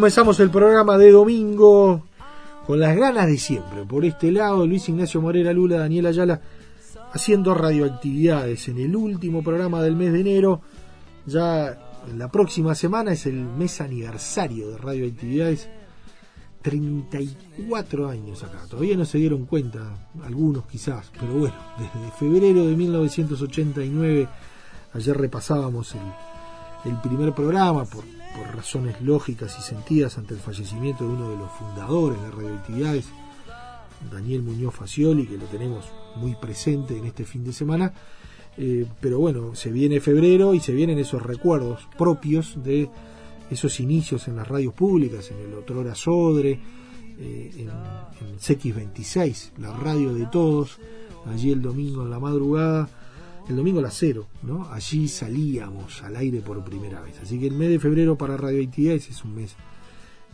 Comenzamos el programa de domingo con las ganas de siempre. Por este lado, Luis Ignacio Morera Lula, Daniel Ayala, haciendo radioactividades en el último programa del mes de enero. Ya la próxima semana es el mes aniversario de radioactividades. 34 años acá. Todavía no se dieron cuenta, algunos quizás, pero bueno, desde febrero de 1989, ayer repasábamos el, el primer programa por, por razones lógicas y sentidas ante el fallecimiento de uno de los fundadores de radioactividades, Daniel Muñoz Facioli, que lo tenemos muy presente en este fin de semana. Eh, pero bueno, se viene febrero y se vienen esos recuerdos propios de esos inicios en las radios públicas, en el Otrora Sodre, eh, en, en CX26, la radio de todos, allí el domingo en la madrugada, el domingo a las cero, ¿no? Allí salíamos al aire por primera vez. Así que el mes de febrero para radioactividades es un mes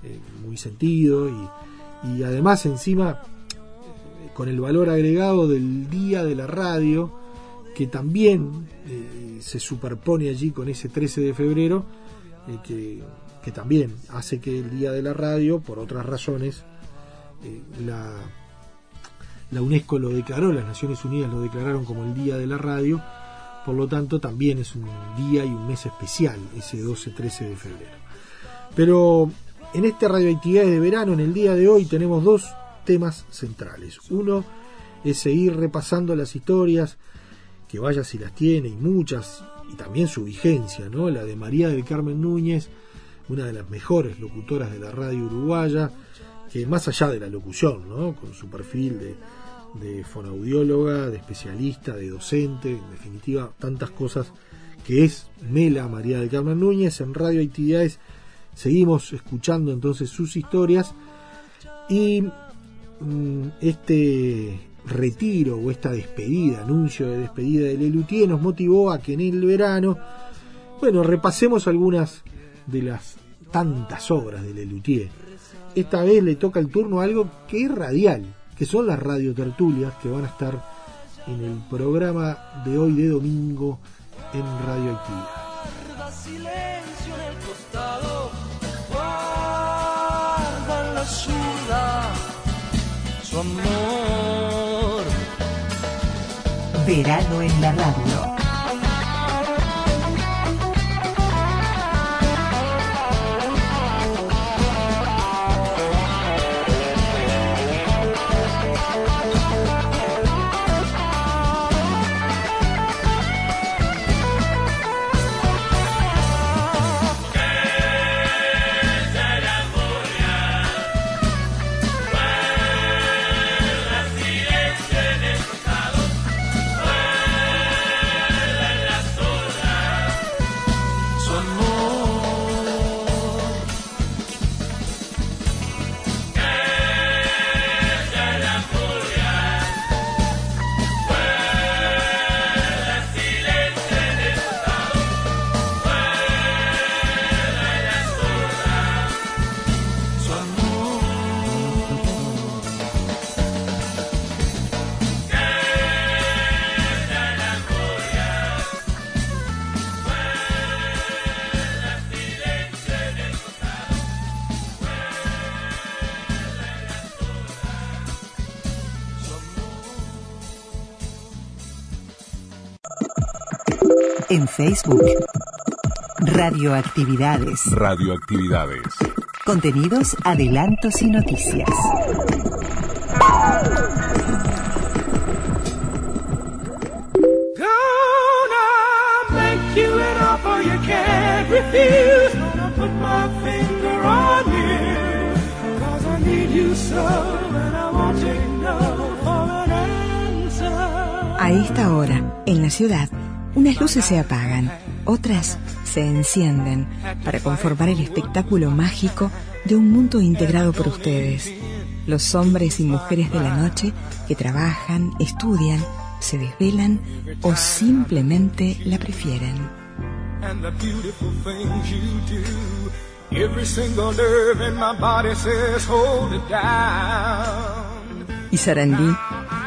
eh, muy sentido y, y además encima eh, con el valor agregado del día de la radio, que también eh, se superpone allí con ese 13 de febrero, que, que también hace que el día de la radio, por otras razones, la, la UNESCO lo declaró, las Naciones Unidas lo declararon como el Día de la Radio, por lo tanto también es un día y un mes especial, ese 12-13 de febrero. Pero en esta radioactividades de verano, en el día de hoy, tenemos dos temas centrales. Uno es seguir repasando las historias, que vaya si las tiene, y muchas, y también su vigencia, ¿no? La de María del Carmen Núñez, una de las mejores locutoras de la radio uruguaya, que más allá de la locución, ¿no? Con su perfil de, de fonaudióloga, de especialista, de docente, en definitiva, tantas cosas que es Mela María del Carmen Núñez en Radio Actividades. Seguimos escuchando entonces sus historias y mm, este retiro o esta despedida, anuncio de despedida de Lelutier nos motivó a que en el verano, bueno, repasemos algunas de las tantas obras de Lelutier. Esta vez le toca el turno a algo que es radial, que son las radiotertulias que van a estar en el programa de hoy de domingo en Radioactividad. Guarda silencio en el costado, guarda en la zurda su amor. Verano en la radio. en Facebook. Radioactividades. Radioactividades. Contenidos, adelantos y noticias. A esta hora, en la ciudad, unas luces se apagan, otras se encienden para conformar el espectáculo mágico de un mundo integrado por ustedes. Los hombres y mujeres de la noche que trabajan, estudian, se desvelan o simplemente la prefieren. Y Sarandí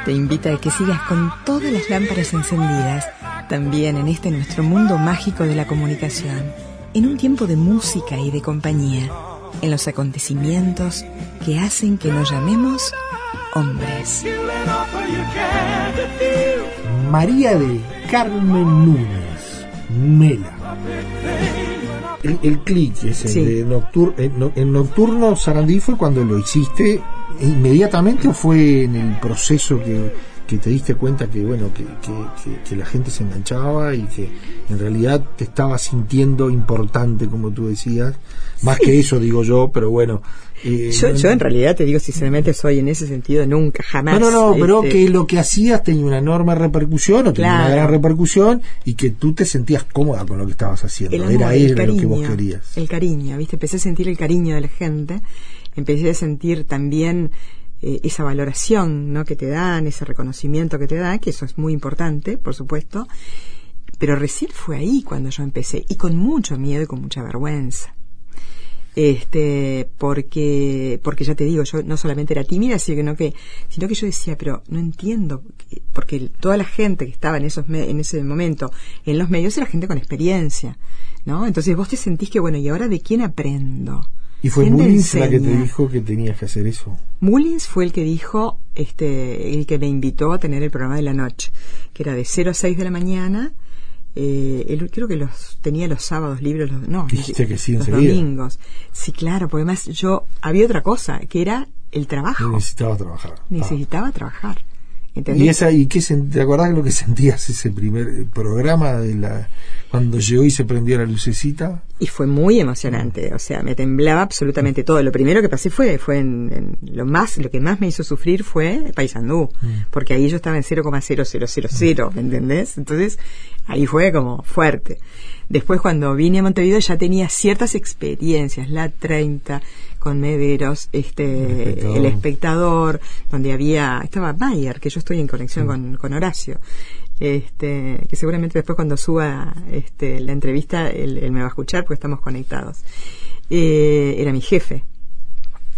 te invita a que sigas con todas las lámparas encendidas, también en este nuestro mundo mágico de la comunicación, en un tiempo de música y de compañía, en los acontecimientos que hacen que nos llamemos hombres. María de Carmen Núñez, Mela. El, el clic Sí. de noctur, en, no- en nocturno Sarandí fue cuando lo hiciste inmediatamente o fue en el proceso que, que te diste cuenta que bueno que, que- la gente se enganchaba y que en realidad te estaba sintiendo importante como tú decías más que eso digo yo pero bueno eh, Yo, no- yo en realidad te digo, sinceramente, soy en ese sentido nunca, jamás. no, no, no, pero este, que lo que hacías tenía una enorme repercusión o tenía una gran repercusión y que tú te sentías cómoda con lo que estabas haciendo. el amor, Era el eso lo cariño, que vos querías. El cariño, ¿viste? Empecé a sentir el cariño de la gente, empecé a sentir también eh, esa valoración, ¿no? Que te dan, ese reconocimiento que te dan, que eso es muy importante, por supuesto. Pero recién fue ahí cuando yo empecé, y con mucho miedo y con mucha vergüenza. Este, porque, porque ya te digo, yo no solamente era tímida, sino que, sino que yo decía, pero no entiendo, que- porque toda la gente que estaba en esos, me- en ese momento en los medios era gente con experiencia, ¿no? Entonces vos te sentís que, bueno, ¿y ahora de quién aprendo? Y fue ¿Quién me Mullins la que te dijo que tenías que hacer eso. Mullins fue el que dijo, este, el que me invitó a tener el programa de la noche, que era de 0 a 6 de la mañana. Eh, él creo que los tenía los sábados libres, los, no, Dijiste que sí los enseguida. domingos. Sí, claro, porque además yo había otra cosa, que era el trabajo. Necesitaba trabajar. Necesitaba trabajar. ¿Entendés? ¿Y, esa, y qué te acordás de lo que sentías ese primer eh, programa de la cuando llegó y se prendió la lucecita? Y fue muy emocionante, o sea, me temblaba absolutamente todo. Lo primero que pasé fue, fue en, en lo más, lo que más me hizo sufrir fue Paysandú, porque ahí yo estaba en 0,0000, ¿me entendés? Entonces, ahí fue como fuerte. Después cuando vine a Montevideo ya tenía ciertas experiencias, la 30 con Mederos, este, El Espectador. el espectador, donde había, estaba Mayer, que yo estoy en conexión con, con Horacio este, que seguramente después cuando suba este, la entrevista él, él me va a escuchar porque estamos conectados. Eh, era mi jefe.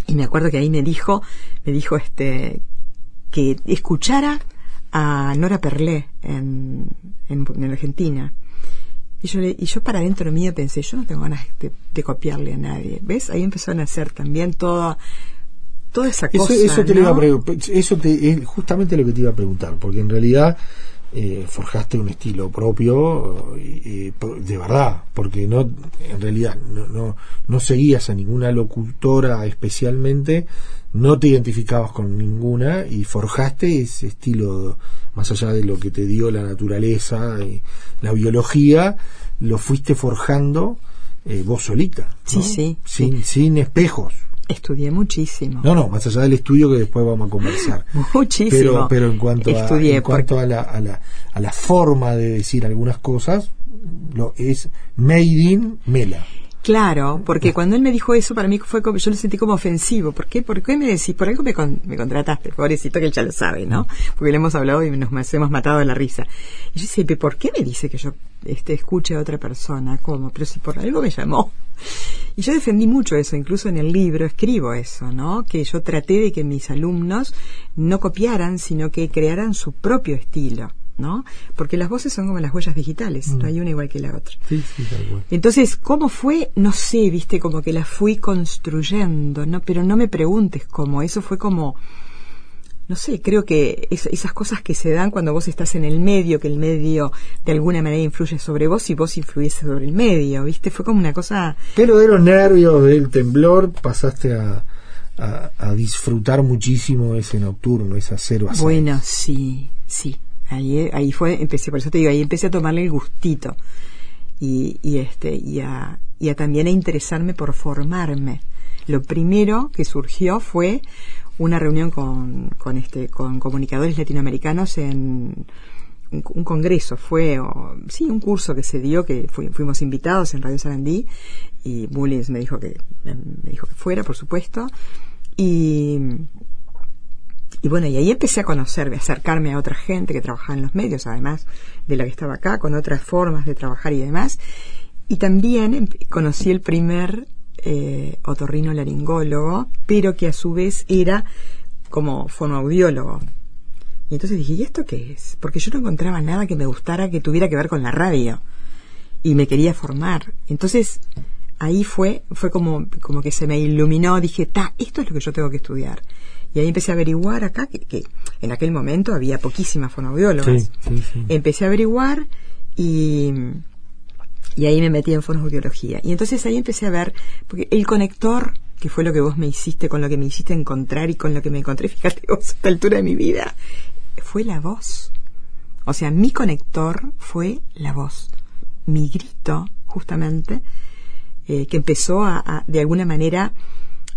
Y me acuerdo que ahí me dijo, me dijo este, que escuchara a Nora Perlé en, en, en Argentina. Y yo, le- y yo para dentro mío pensé, yo no tengo ganas de, de copiarle a nadie. ¿Ves? Ahí empezó a nacer también toda, toda esa cosa. eso te iba a eso te, es justamente lo que te iba a preguntar, porque en realidad eh, forjaste un estilo propio eh, de verdad, porque no en realidad no, no, no seguías a ninguna locutora especialmente, no te identificabas con ninguna y forjaste ese estilo más allá de lo que te dio la naturaleza, y la biología, lo fuiste forjando eh, vos solita, Sí, ¿no? sí, sin, sin espejos. Estudié muchísimo. No, no, más allá del estudio que después vamos a conversar. Muchísimo. Pero, pero en cuanto, a, en cuanto a, la, a, la, a la forma de decir algunas cosas, lo es made in Mela. Claro, porque cuando él me dijo eso, para mí fue como, yo lo sentí como ofensivo. ¿Por qué? ¿Por qué me decís? Por algo me, con- me contrataste, pobrecito que él ya lo sabe, ¿no? Porque le hemos hablado y nos, hemos matado de la risa. Y yo "¿Pero ¿por qué me dice que yo este, escuche a otra persona? ¿Cómo? Pero si por algo me llamó. Y yo defendí mucho eso, incluso en el libro escribo eso, ¿no? Que yo traté de que mis alumnos no copiaran, sino que crearan su propio estilo, ¿no? Porque las voces son como las huellas digitales, no hay una igual que la otra. Sí, sí. Entonces, ¿cómo fue? No sé, viste, como que la fui construyendo, ¿no? Pero no me preguntes cómo, eso fue como, no sé, creo que es- esas cosas que se dan cuando vos estás en el medio, que el medio de alguna manera influye sobre vos y vos influís sobre el medio, viste, fue como una cosa, Pero de los nervios, del temblor, pasaste a, a, a disfrutar muchísimo ese nocturno, esa cero a bueno, sí, sí, ahí, ahí fue, empecé, por eso te digo, ahí empecé a tomarle el gustito y, y este, y a, y a también a interesarme por formarme. Lo primero que surgió fue una reunión con, con este, con comunicadores latinoamericanos en, un, congreso, fue, o, sí, un curso que se dio, que fui- fuimos invitados en Radio Sarandí, y Mullins me dijo que, me dijo que fuera, por supuesto, y, y bueno, y ahí empecé a conocerme, a acercarme a otra gente que trabajaba en los medios, además de la que estaba acá, con otras formas de trabajar y demás. Y también em- conocí el primer eh, otorrino laringólogo, pero que a su vez era como fonoaudiólogo. Y entonces dije, ¿y esto qué es? Porque yo no encontraba nada que me gustara que tuviera que ver con la radio. Y me quería formar. Entonces, ahí fue, fue como, como que se me iluminó, dije, ta, esto es lo que yo tengo que estudiar. Y ahí empecé a averiguar acá, que, que en aquel momento había poquísimas fonoaudiólogas. Sí, sí, sí. Empecé a averiguar y, y ahí me metí en fonoaudiología. Y entonces ahí empecé a ver, porque el conector, que fue lo que vos me hiciste, con lo que me hiciste encontrar y con lo que me encontré, fíjate vos, a esta altura de mi vida, fue la voz. O sea, mi conector fue la voz. Mi grito, justamente, eh, que empezó a, a, de alguna manera,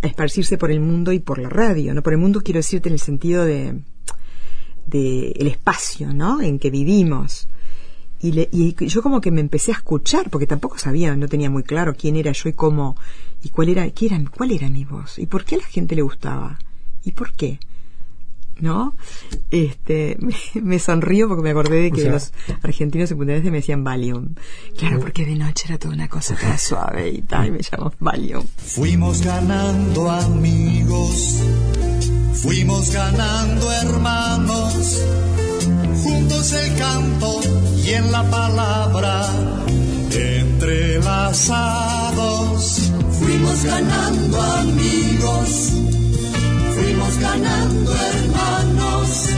a esparcirse por el mundo y por la radio. No por el mundo quiero decirte en el sentido de, de el espacio, ¿no? En que vivimos. Y, le- y yo como que me empecé a escuchar, porque tampoco sabía, no tenía muy claro quién era yo y cómo, y cuál era, qué era, cuál era mi voz, y por qué a la gente le gustaba, y por qué. ¿No? Este, me, me sonrío porque me acordé de que O sea- los argentinos secundarios me decían Valium. Claro, porque de noche era toda una cosa toda suave y tal, y me llamó Valium. Fuimos ganando amigos, fuimos ganando hermanos, juntos el canto y en la palabra entrelazados. Fuimos ganando amigos, fuimos ganando hermanos,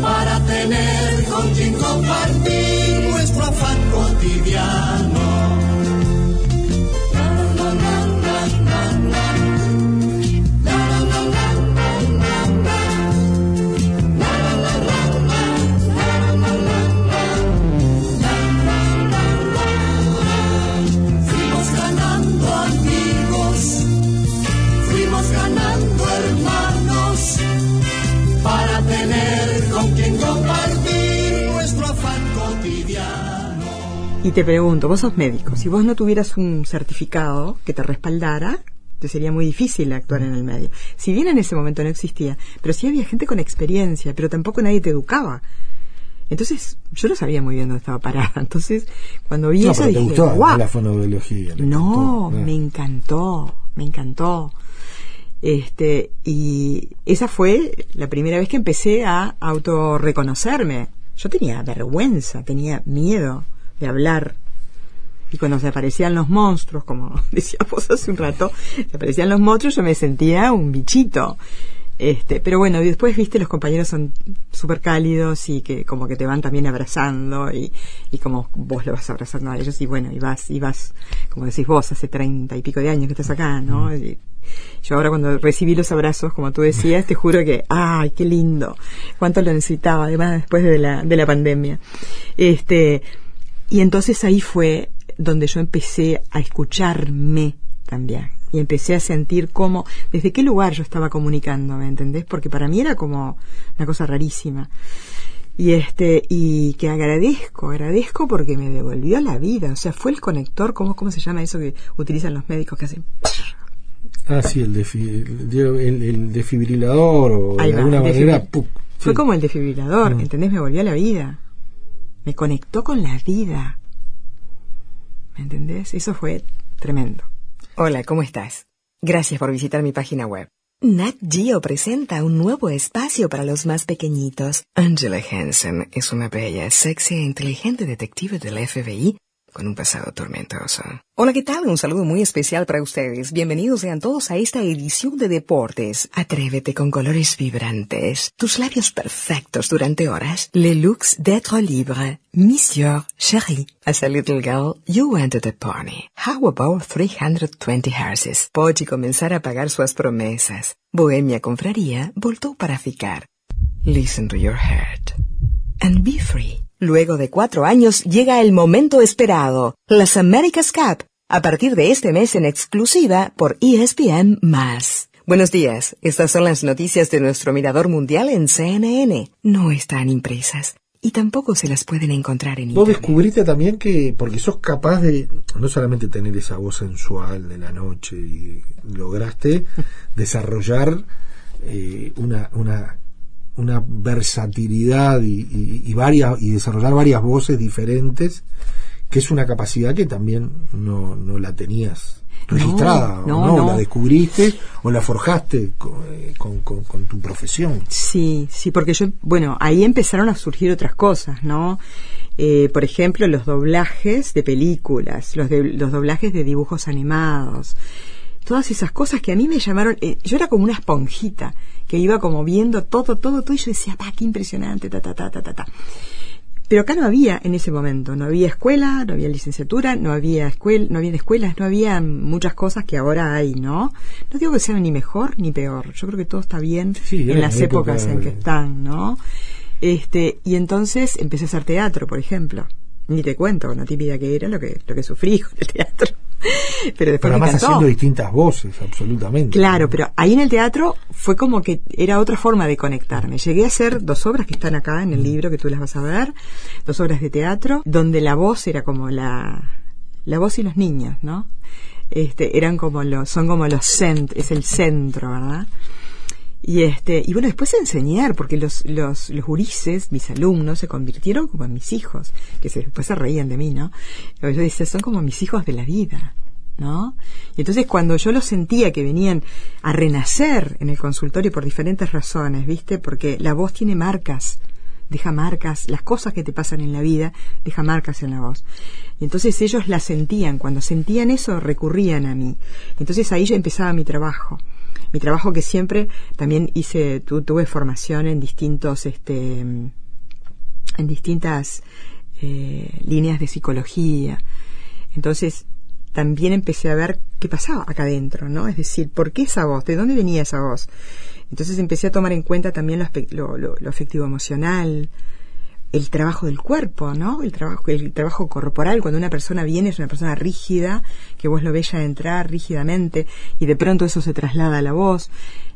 para tener con quien compartir nuestro afán cotidiano. Y te pregunto, vos sos médico, si vos no tuvieras un certificado que te respaldara, te sería muy difícil actuar en el medio. Si bien en ese momento no existía, pero sí había gente con experiencia, pero tampoco nadie te educaba. Entonces, yo no sabía muy bien dónde estaba parada. Entonces, cuando vi No, eso dije, gustó "Guau". la fonoaudiología. No, encantó, me encantó, me encantó. Este, y esa fue la primera vez que empecé a autorreconocerme. Yo tenía vergüenza, tenía miedo de hablar. Y cuando se aparecían los monstruos, como decía vos hace un rato, se aparecían los monstruos, yo me sentía un bichito. Este, pero bueno, y después, viste, los compañeros son súper cálidos y que como que te van también abrazando y, y como vos lo vas abrazando a ellos y bueno, y vas, y vas, como decís vos, hace treinta y pico de años que estás acá, ¿no? Y yo ahora cuando recibí los abrazos, como tú decías, te juro que, ay, qué lindo, cuánto lo necesitaba, además después de la, de la pandemia. Este, y entonces ahí fue donde yo empecé a escucharme también. Y empecé a sentir cómo, desde qué lugar yo estaba comunicando, ¿me entendés? Porque para mí era como una cosa rarísima. Y este, y que agradezco, agradezco porque me devolvió la vida. O sea, fue el conector, ¿cómo, cómo se llama eso que utilizan los médicos que hacen? Ah, sí, el, defi- el, el- defibrilador o Ahí de va, alguna manera. Fue Sí. como el desfibrilador, Mm. ¿entendés? Me volvió a la vida. Me conectó con la vida. ¿Me entendés? Eso fue tremendo. Hola, ¿cómo estás? Gracias por visitar mi página web. Nat Geo presenta un nuevo espacio para los más pequeñitos. Angela Hansen es una bella, sexy e inteligente detective del FBI un pasado tormentoso. Hola, ¿qué tal? Un saludo muy especial para ustedes. Bienvenidos sean todos a esta edición de deportes. Atrévete con colores vibrantes, tus labios perfectos durante horas. Le luxe d'être libre. Monsieur, chérie. As a little girl, you to the pony. How about 320 horses? Pode comenzar a pagar suas promesas. Bohemia Confraría voltó para ficar. Listen to your heart. And be free. Luego de cuatro años llega el momento esperado, las America's Cup, a partir de este mes en exclusiva por ESPN+. Buenos días, estas son las noticias de nuestro mirador mundial en CNN. No están impresas. y tampoco se las pueden encontrar en Vos internet. descubriste también que, porque sos capaz de no solamente tener esa voz sensual de la noche, y lograste desarrollar eh, una, una, una versatilidad y, y- y varias, y desarrollar varias voces diferentes, que es una capacidad que también no, no la tenías registrada, No, ¿o no, no. La descubriste o la forjaste con, eh, con- con- con tu profesión. Sí, sí, porque yo, bueno, ahí empezaron a surgir otras cosas, ¿no? Eh, por ejemplo, los doblajes de películas, los, de- los doblajes de dibujos animados, todas esas cosas que a mí me llamaron, eh, yo era como una esponjita que iba como viendo todo, todo, todo y yo decía, pa, qué impresionante, ta, ta, ta, ta, ta, ta. Pero acá no había en ese momento, no había escuela, no había licenciatura, no había escuela, no había escuelas, no había muchas cosas que ahora hay, ¿no? No digo que sea ni mejor ni peor, yo creo que todo está bien Sí, en las época épocas en que están, ¿no? Este, y entonces empecé a hacer teatro, por ejemplo. Ni te cuento, con la típica que era lo que, lo que sufrí con el teatro. Pero después Pero además haciendo distintas voces, absolutamente. Claro, pero ahí en el teatro fue como que era otra forma de conectarme. Llegué a hacer dos obras que están acá en el libro que tú las vas a ver, dos obras de teatro, donde la voz era como la, la voz y los niños, ¿no? Este, eran como los, son como los cent, es el centro, ¿verdad? Y este, y bueno, después enseñar, porque los, los, los gurises, mis alumnos, se convirtieron como en mis hijos, que se, después se reían de mí, ¿no? Yo decía, son como mis hijos de la vida, ¿no? Y entonces cuando yo los sentía que venían a renacer en el consultorio por diferentes razones, ¿viste? Porque la voz tiene marcas, deja marcas, las cosas que te pasan en la vida, deja marcas en la voz. Y entonces ellos la sentían, cuando sentían eso recurrían a mí. Entonces ahí yo empezaba mi trabajo. Mi trabajo que siempre también hice tu, tuve formación en distintos este en distintas eh, líneas de psicología. Entonces también empecé a ver qué pasaba acá adentro no es decir por qué esa voz de dónde venía esa voz entonces empecé a tomar en cuenta también lo, afectivo emocional el trabajo del cuerpo, ¿no? El trabajo, el trabajo corporal, cuando una persona viene es una persona rígida, que vos lo ves entrar rígidamente, y de pronto eso se traslada a la voz.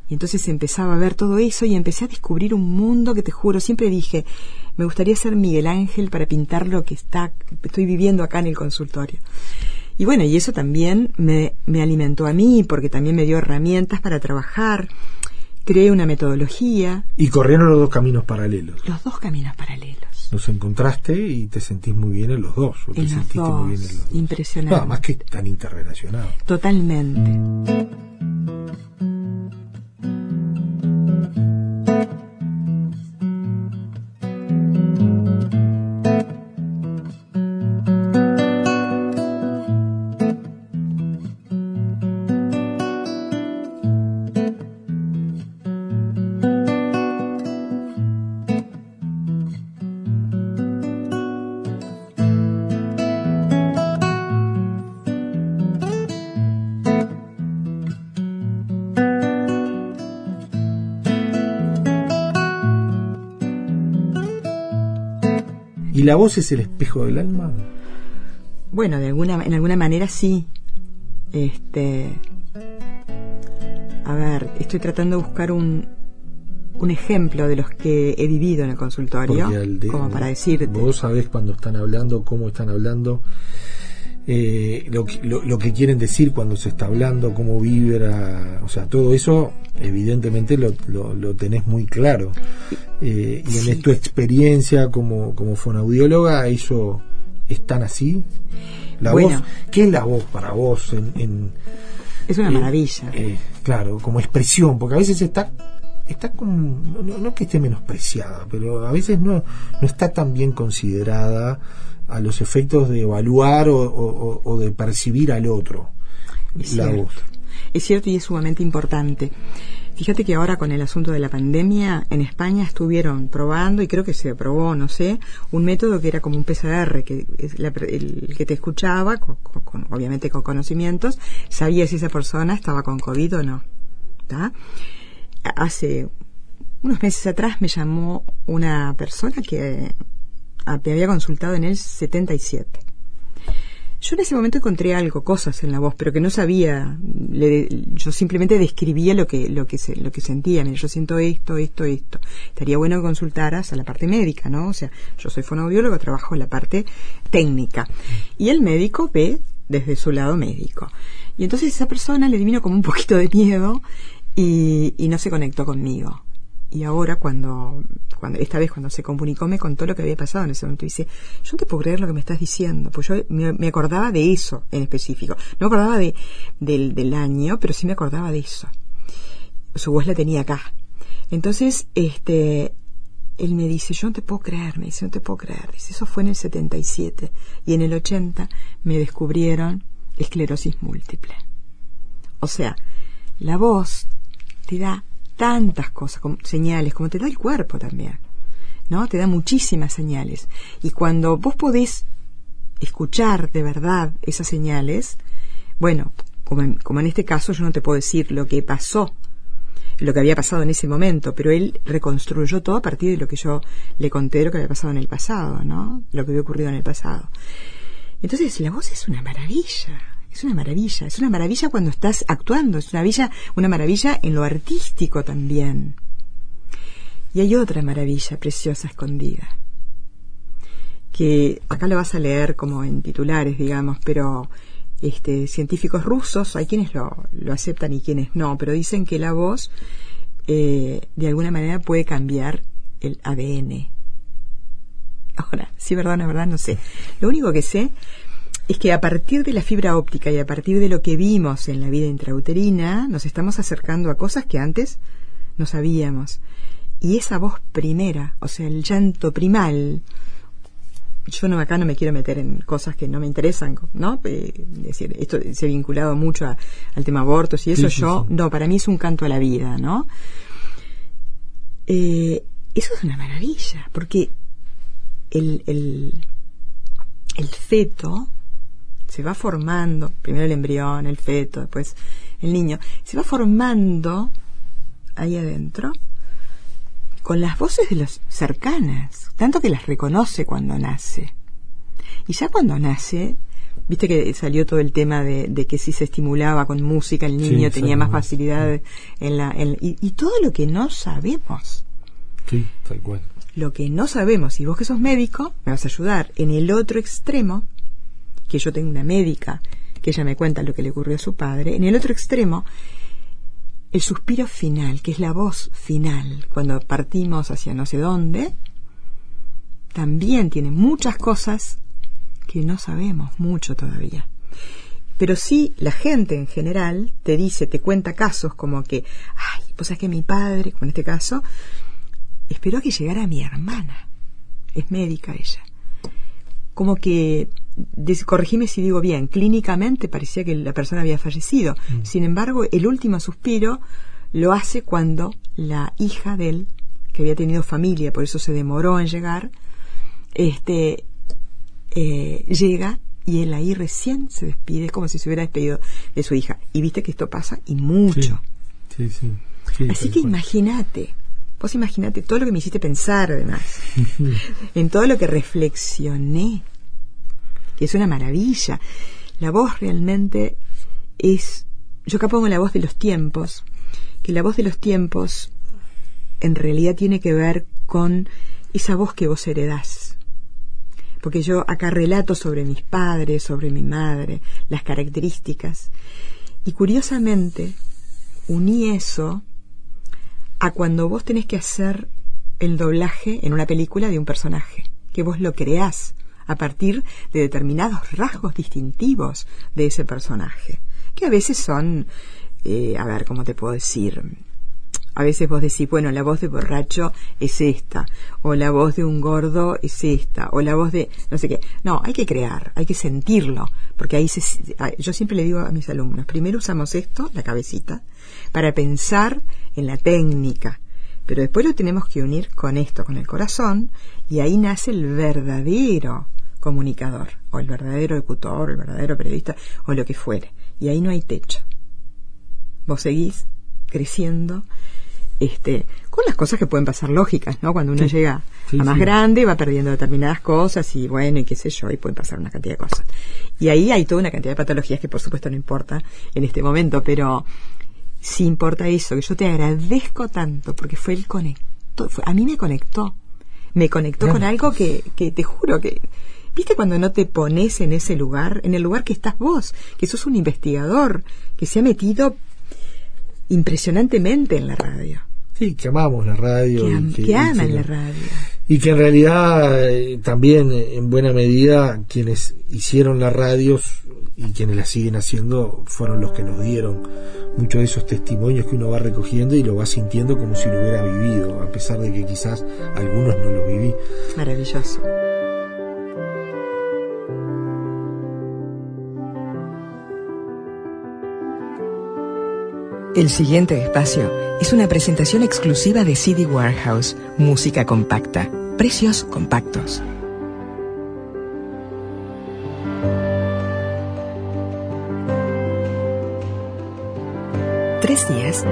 Y entonces empezaba a ver todo eso y empecé a descubrir un mundo que te juro, siempre dije, me gustaría ser Miguel Ángel para pintar lo que está, estoy viviendo acá en el consultorio. Y bueno, y eso también me, me alimentó a mí, porque también me dio herramientas para trabajar. Creé una metodología, Y corrieron los dos caminos paralelos. los dos caminos paralelos. Los encontraste y te sentís muy bien en los dos. O te En los muy bien en dos. los dos. Impresionante. No, además que están interrelacionados. Totalmente. ¿Y la voz es el espejo del alma? Bueno, de alguna, en alguna manera sí. Este. A ver, estoy tratando de buscar un, un ejemplo de los que he vivido en el consultorio, de- como para decirte. Vos sabés cuando están hablando, cómo están hablando, eh, lo, que- lo, lo que quieren decir cuando se está hablando, cómo vibra, o sea, todo eso evidentemente lo, lo, lo tenés muy claro. Eh, y en Sí. tu experiencia como, como fonaudióloga, ¿eso es tan así? La Bueno. voz, ¿qué es la voz para vos en, en, Es una eh, maravilla. eh, claro, como expresión, porque a veces está está como no- no que esté menospreciada, pero a veces no no está tan bien considerada a los efectos de evaluar o, o- de percibir al otro Es la cierto. voz. Es cierto y es sumamente importante. Fíjate que ahora con el asunto de la pandemia, en España estuvieron probando, y creo que se aprobó, no sé, un método que era como un PCR, que es la- el que te escuchaba, con- con- con- obviamente con conocimientos, sabía si esa persona estaba con COVID o no. ¿tá? Hace unos meses atrás me llamó una persona que me había consultado en el 77 Yo en ese momento encontré algo, cosas en la voz, pero que no sabía. Le- yo simplemente describía lo que lo que se- lo que sentía. Mira, yo siento esto, esto, esto. Estaría bueno que consultaras a la parte médica, ¿no? O sea, yo soy fonoaudiólogo, trabajo en la parte técnica y el médico ve desde su lado médico. Y entonces esa persona le vino como un poquito de miedo y no se conectó conmigo. Y ahora cuando, cuando, esta vez cuando se comunicó me contó lo que había pasado en ese momento. Dice, yo no te puedo creer lo que me estás diciendo. Pues yo me, acordaba de eso en específico. No acordaba de, del, del año, pero sí me acordaba de eso. Su voz la tenía acá. Entonces, este, él me dice, yo no te puedo creer, me dice, no te puedo creer. Dice, eso fue en el 77. Y en el 80 me descubrieron esclerosis múltiple. O sea, la voz te da tantas cosas, como, señales, como te da el cuerpo también. ¿No? Te da muchísimas señales. Y cuando vos podés escuchar de verdad esas señales, bueno, como en, como en este caso yo no te puedo decir lo que pasó, lo que había pasado en ese momento, pero él reconstruyó todo a partir de lo que yo le conté de lo que había pasado en el pasado, ¿no? Lo que había ocurrido en el pasado. Entonces la voz es una maravilla, es una maravilla, es una maravilla cuando estás actuando, es una maravilla, una maravilla en lo artístico también. Y hay otra maravilla preciosa escondida, que acá lo vas a leer como en titulares, digamos, pero este, científicos rusos, hay quienes lo, lo aceptan y quienes no, pero dicen que la voz eh, de alguna manera puede cambiar el ADN. Ahora, sí, verdad, no es verdad, no sé. Lo único que sé es que a partir de la fibra óptica y a partir de lo que vimos en la vida intrauterina, nos estamos acercando a cosas que antes no sabíamos. Y esa voz primera, o sea, el llanto primal, yo no acá no me quiero meter en cosas que no me interesan, ¿no? Eh, es decir, esto se ha vinculado mucho a- al tema abortos y eso Sí, sí, yo, sí. no, para mí es un canto a la vida, ¿no? Eh, eso es una maravilla, porque el, el, el feto se va formando, primero el embrión, el feto, después el niño, se va formando ahí adentro con las voces de los cercanas, tanto que las reconoce cuando nace. Y ya cuando nace, viste que salió todo el tema de, de que si se estimulaba con música el niño Sí, tenía más facilidad en la... en- y, y todo lo que no sabemos Sí, tal cual. lo que no sabemos, y vos que sos médico, me vas a ayudar. En el otro extremo, que yo tengo una médica, que ella me cuenta lo que le ocurrió a su padre, en el otro extremo, el suspiro final, que es la voz final, cuando partimos hacia no sé dónde, también tiene muchas cosas que no sabemos mucho todavía. Pero sí, la gente en general te dice, te cuenta casos como que, ay, pues es que mi padre, como en este caso, esperó que llegara mi hermana. Es médica ella. Como que, corregime si digo bien, clínicamente parecía que la persona había fallecido. Sin embargo, el último suspiro lo hace cuando la hija de él, que había tenido familia, por eso se demoró en llegar, este, eh, llega y él ahí recién se despide, es como si se hubiera despedido de su hija. Y viste que esto pasa y mucho. Sí, sí. sí, Así que imagínate, vos imagínate todo lo que me hiciste pensar además, en todo lo que reflexioné, es una maravilla. La voz realmente es, yo acá pongo la voz de los tiempos, que la voz de los tiempos en realidad tiene que ver con esa voz que vos heredás. Porque yo acá relato sobre mis padres, sobre mi madre, las características. Y curiosamente, uní eso a cuando vos tenés que hacer el doblaje en una película de un personaje, que vos lo creás a partir de determinados rasgos distintivos de ese personaje, que a veces son, eh, a ver, ¿cómo te puedo decir? A veces vos decís, bueno, la voz de borracho es esta, o la voz de un gordo es esta, o la voz de no sé qué. No, hay que crear, hay que sentirlo, porque ahí se, yo siempre le digo a mis alumnos, primero usamos esto, la cabecita, para pensar en la técnica, pero después lo tenemos que unir con esto, con el corazón, y ahí nace el verdadero comunicador, o el verdadero locutor, o el verdadero periodista, o lo que fuere. Y ahí no hay techo. Vos seguís creciendo, este, con las cosas que pueden pasar lógicas, ¿no? Cuando uno llega Sí, a más sí. grande va perdiendo determinadas cosas y bueno, y qué sé yo, y pueden pasar una cantidad de cosas. Y ahí hay toda una cantidad de patologías que por supuesto no importa en este momento, pero sí importa eso, que yo te agradezco tanto porque fue el conecto, fue- a mí me conectó, me conectó Claro. con algo que, que te juro que, viste cuando no te pones en ese lugar, en el lugar que estás vos, que sos un investigador, que se ha metido impresionantemente en la radio, Sí, que amamos la radio. que, y am- que- que y aman la radio. Y que en realidad eh, también eh, en buena medida quienes hicieron las radios y quienes las siguen haciendo fueron los que nos dieron muchos de esos testimonios que uno va recogiendo y lo va sintiendo como si lo hubiera vivido, a pesar de que quizás algunos no lo viví. Maravilloso. El siguiente espacio es una presentación exclusiva de CD Warehouse, música compacta, precios compactos. Tres días.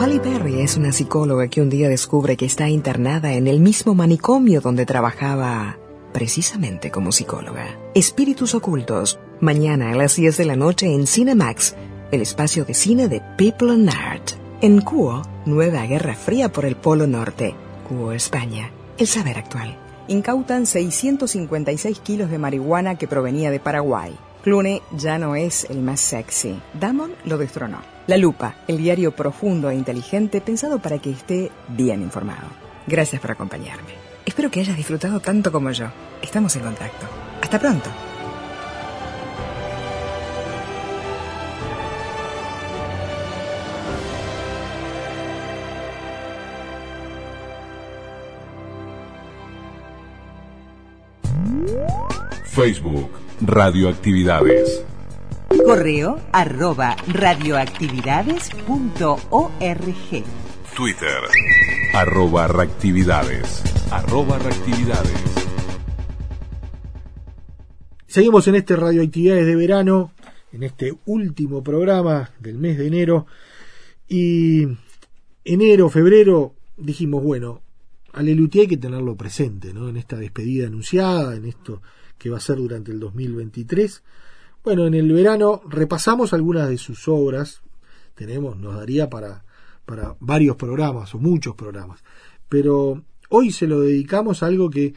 Holly Berry es una psicóloga que un día descubre que está internada en el mismo manicomio donde trabajaba precisamente como psicóloga. Espíritus ocultos, mañana a las 10 de la noche en Cinemax, el espacio de cine de People and Art. En Cuo, nueva guerra fría por el Polo Norte. Cuo, España. El saber actual. Incautan 656 kilos de marihuana que provenía de Paraguay. Clune ya no es el más sexy. Damon lo destronó. La Lupa, el diario profundo e inteligente pensado para que esté bien informado. Gracias por acompañarme. Espero que hayas disfrutado tanto como yo. Estamos en contacto. Hasta pronto. Facebook, Radioactividades. Correo arroba radioactividades.org. Twitter, arroba reactividades. Arroba reactividades. Seguimos en este Radioactividades de verano, en este último programa del mes de enero. Y enero, febrero, dijimos, bueno, a Lelutier hay que tenerlo presente, ¿no? En esta despedida anunciada, en esto que va a ser durante el 2023. Bueno, en el verano repasamos algunas de sus obras. Tenemos, nos daría para, para varios programas o muchos programas. Pero hoy se lo dedicamos a algo que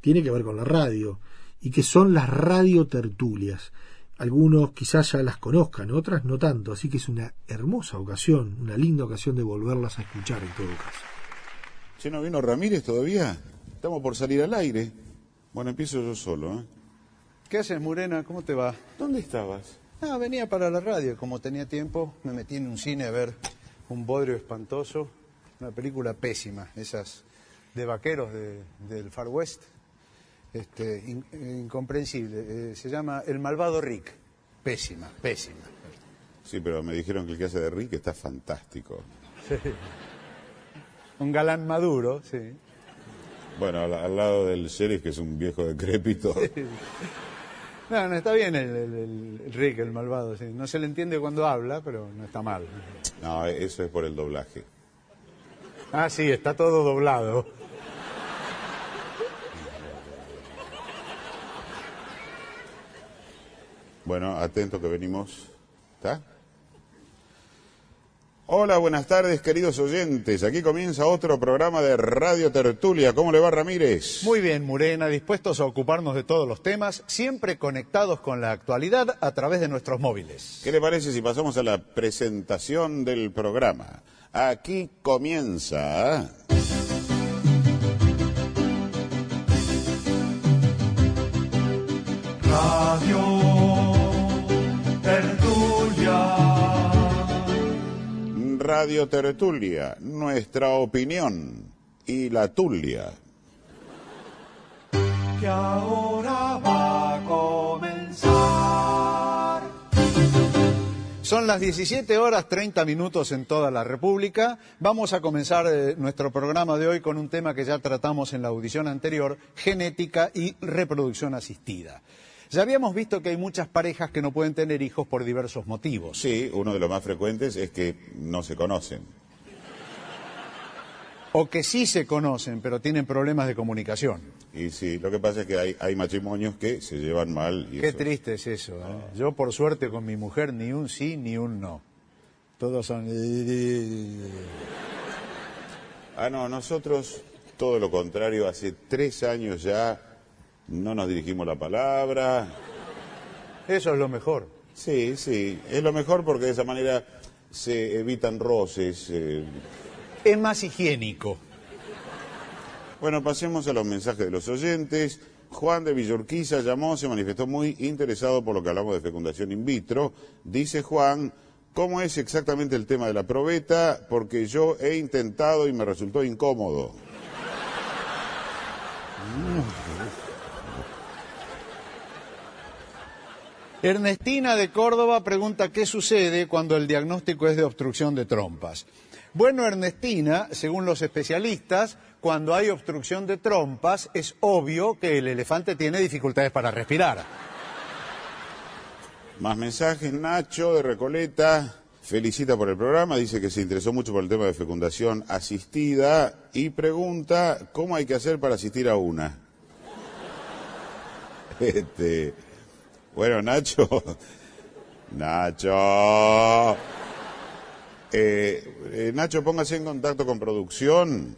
tiene que ver con la radio y que son las radiotertulias. Algunos quizás ya las conozcan, otras no tanto, así que es una hermosa ocasión, una linda ocasión de volverlas a escuchar en todo caso. ¿Che no vino Ramírez todavía? Estamos por salir al aire. Bueno, empiezo yo solo, ¿eh? ¿Qué haces, Murena? ¿Cómo te va? ¿Dónde estabas? Ah, venía para la radio. Como tenía tiempo, me metí en un cine a ver un bodrio espantoso, una película pésima, esas de vaqueros de- del Far West. Este, in- incomprensible. Eh, se llama El malvado Rick. Pésima, pésima. Sí, pero me dijeron que el que hace de Rick está fantástico. Un galán maduro, sí. Bueno, al, al lado del sheriff, que es un viejo decrépito. No, no, está bien el, el- el Rick, el malvado. sí. No se le entiende cuando habla, pero no está mal. No, eso es por el doblaje. Ah, sí, está todo doblado. Bueno, atento que venimos. ¿Está? Hola, buenas tardes, queridos oyentes. Aquí comienza otro programa de Radio Tertulia. ¿Cómo le va, Ramírez? Muy bien, Murena, dispuestos a ocuparnos de todos los temas, siempre conectados con la actualidad a través de nuestros móviles. ¿Qué le parece si pasamos a la presentación del programa? Aquí comienza. Radio Radio Tertulia, nuestra opinión y la tulia. Que ahora va a comenzar. Son las 17 horas 30 minutos en toda la República. Vamos a comenzar eh, nuestro programa de hoy con un tema que ya tratamos en la audición anterior, genética y reproducción asistida. Ya habíamos visto que hay muchas parejas que no pueden tener hijos por diversos motivos. Sí, uno de los más frecuentes es que no se conocen. O que sí se conocen, pero tienen problemas de comunicación. Y sí, lo que pasa es que hay, hay matrimonios que se llevan mal. Y Qué eso- triste es eso. ¿eh? Yo, por suerte, con mi mujer, ni un sí ni un no. Todos son... Ah, no, nosotros todo lo contrario, hace tres años ya no nos dirigimos la palabra. Eso es lo mejor. Sí, sí, es lo mejor porque de esa manera se evitan roces. eh. Es más higiénico. Bueno, pasemos a los mensajes de los oyentes. Juan de Villorquiza llamó, se manifestó muy interesado por lo que hablamos de fecundación in vitro. Dice Juan, ¿cómo es exactamente el tema de la probeta? Porque yo he intentado y me resultó incómodo. Ernestina de Córdoba pregunta qué sucede cuando el diagnóstico es de obstrucción de trompas. Bueno, Ernestina, según los especialistas, cuando hay obstrucción de trompas es obvio que el elefante tiene dificultades para respirar. Más mensajes, Nacho de Recoleta felicita por el programa, dice que se interesó mucho por el tema de fecundación asistida y pregunta cómo hay que hacer para asistir a una. Este, bueno, Nacho, Nacho, Eh, eh, Nacho, póngase en contacto con producción,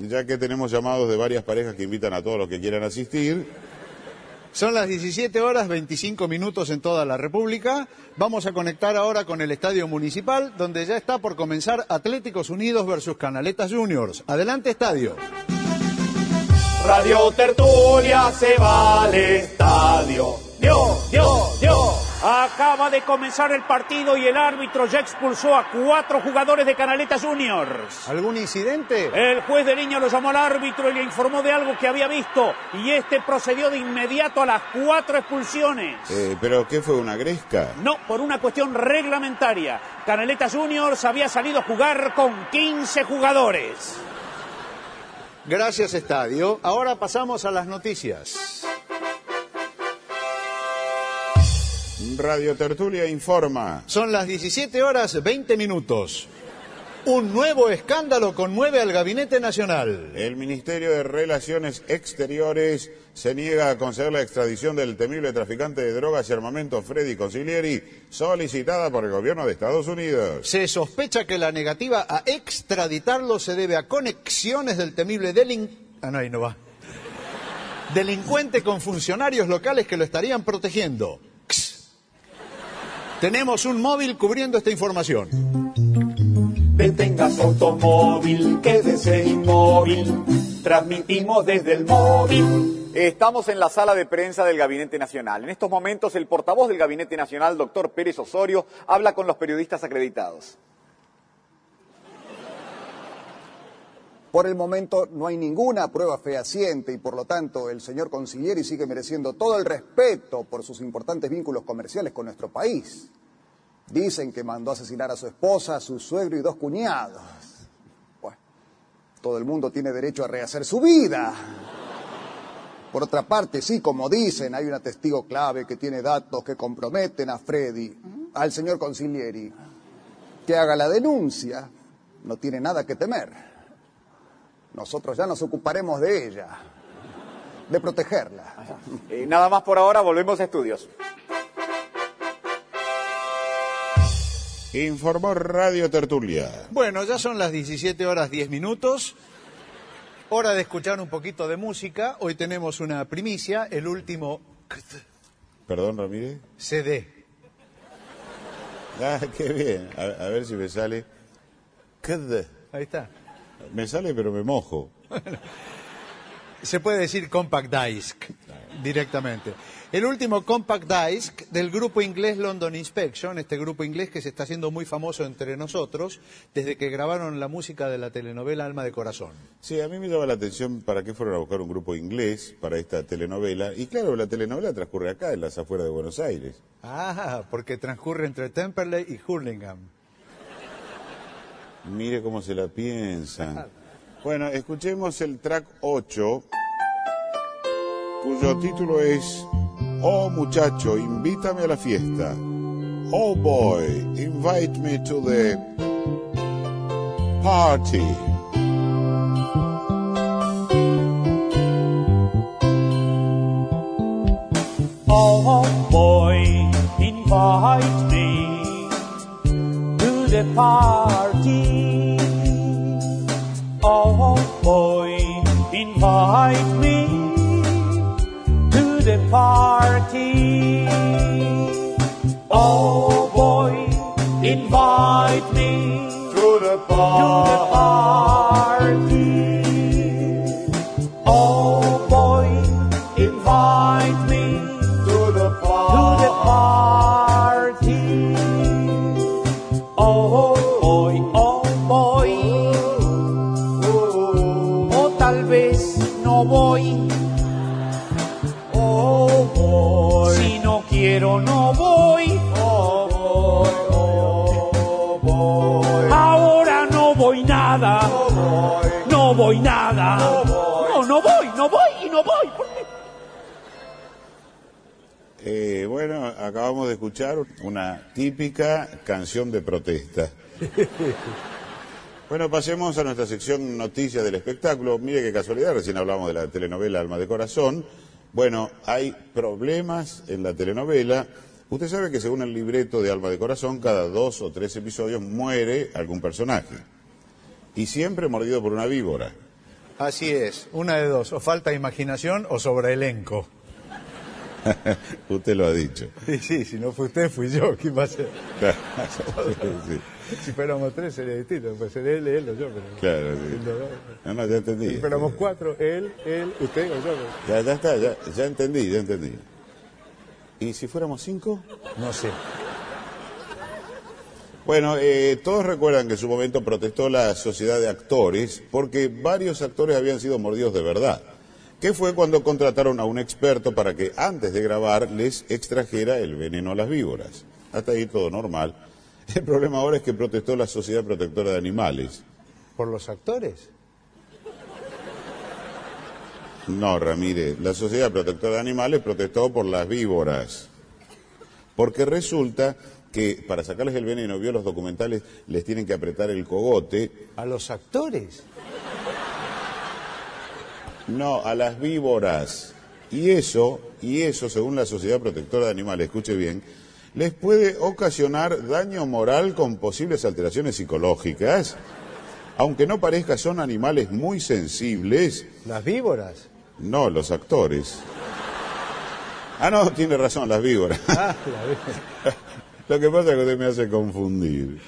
ya que tenemos llamados de varias parejas que invitan a todos los que quieran asistir. Son las 17 horas 25 minutos en toda la República. Vamos a conectar ahora con el Estadio Municipal, donde ya está por comenzar Atléticos Unidos versus Canaletas Juniors. Adelante, Estadio. Radio Tertulia se va al estadio. Dios, Dios, Dios. Acaba de comenzar el partido y el árbitro ya expulsó a cuatro jugadores de Canaletas Juniors. ¿Algún incidente? El juez de línea lo llamó al árbitro y le informó de algo que había visto y este procedió de inmediato a las cuatro expulsiones. Eh, ¿Pero qué fue una gresca? No, por una cuestión reglamentaria. Canaletas Juniors había salido a jugar con 15 jugadores. Gracias, Estadio. Ahora pasamos a las noticias. Radio Tertulia informa. Son las 17 horas 20 minutos. Un nuevo escándalo conmueve al Gabinete Nacional. El Ministerio de Relaciones Exteriores se niega a conceder la extradición del temible traficante de drogas y armamento Freddy Consiglieri, solicitada por el gobierno de Estados Unidos. Se sospecha que la negativa a extraditarlo se debe a conexiones del temible delin... Ah, no, ahí no va. Delincuente con funcionarios locales que lo estarían protegiendo. Tenemos un móvil cubriendo esta información. Detenga su automóvil, quédese inmóvil. Transmitimos desde el móvil. Estamos en la sala de prensa del Gabinete Nacional. En estos momentos, el portavoz del Gabinete Nacional, doctor Pérez Osorio, habla con los periodistas acreditados. Por el momento no hay ninguna prueba fehaciente y por lo tanto el señor Consiglieri sigue mereciendo todo el respeto por sus importantes vínculos comerciales con nuestro país. Dicen que mandó asesinar a su esposa, a su suegro y dos cuñados. Bueno, todo el mundo tiene derecho a rehacer su vida. Por otra parte, sí, como dicen, hay una testigo clave que tiene datos que comprometen a Freddy, al señor Consiglieri, que haga la denuncia. No tiene nada que temer. Nosotros ya nos ocuparemos de ella, de protegerla. Eh, nada más por ahora, volvemos a estudios. Informó Radio Tertulia. Bueno, ya son las 17 horas 10 minutos. Hora de escuchar un poquito de música. Hoy tenemos una primicia, el último Perdón, Ramírez. CD. Ah, qué bien. A, a ver si me sale. Kd. Ahí está. Me sale, pero me mojo. Se puede decir compact disc directamente. El último compact disc del grupo inglés London Inspection, este grupo inglés que se está haciendo muy famoso entre nosotros desde que grabaron la música de la telenovela Alma de Corazón. Sí, a mí me llama la atención para qué fueron a buscar un grupo inglés para esta telenovela. Y claro, la telenovela transcurre acá, en las afueras de Buenos Aires. Ah, porque transcurre entre Temperley y Hurlingham. Mire cómo se la piensan. Bueno, escuchemos el track 8, cuyo título es Oh muchacho, invítame a la fiesta. Oh boy, invite me to the party. Oh boy, invite me. the party. Oh boy, invite me to the party. Oh boy, invite me to the party. No voy. ¿Por qué? Eh, bueno, acabamos de escuchar una típica canción de protesta. Bueno, pasemos a nuestra sección Noticias del Espectáculo. Mire qué casualidad, recién hablamos de la telenovela Alma de Corazón. Bueno, hay problemas en la telenovela. Usted sabe que según el libreto de Alma de Corazón, cada dos o tres episodios muere algún personaje. Y siempre mordido por una víbora. Así es, una de dos, o falta imaginación o sobre elenco. Usted lo ha dicho. Sí, sí, si no fue usted, fui yo, ¿qué va a ser? Claro, sí, Si fuéramos tres sería distinto, pues sería él, él o yo, pero... claro, sí. No, no, ya entendí. Si fuéramos cuatro, él, él, usted o yo. pero- Ya, ya está, ya, ya entendí, ya entendí. ¿Y si fuéramos cinco? No sé. Bueno, eh, todos recuerdan que en su momento protestó la sociedad de actores porque varios actores habían sido mordidos de verdad. Que fue cuando contrataron a un experto para que antes de grabar les extrajera el veneno a las víboras. Hasta ahí todo normal. El problema ahora es que protestó la Sociedad Protectora de Animales. ¿Por los actores? No, Ramírez, la Sociedad Protectora de Animales protestó por las víboras. Porque resulta que para sacarles el veneno, vio los documentales, les tienen que apretar el cogote. ¿A los actores? No, a las víboras. Y eso, y eso, según la Sociedad Protectora de Animales, escuche bien, les puede ocasionar daño moral con posibles alteraciones psicológicas. Aunque no parezca, son animales muy sensibles. ¿Las víboras? No, los actores. Ah, no, tiene razón, las víboras. Ah, la víbora. Lo que pasa es que usted me hace confundir.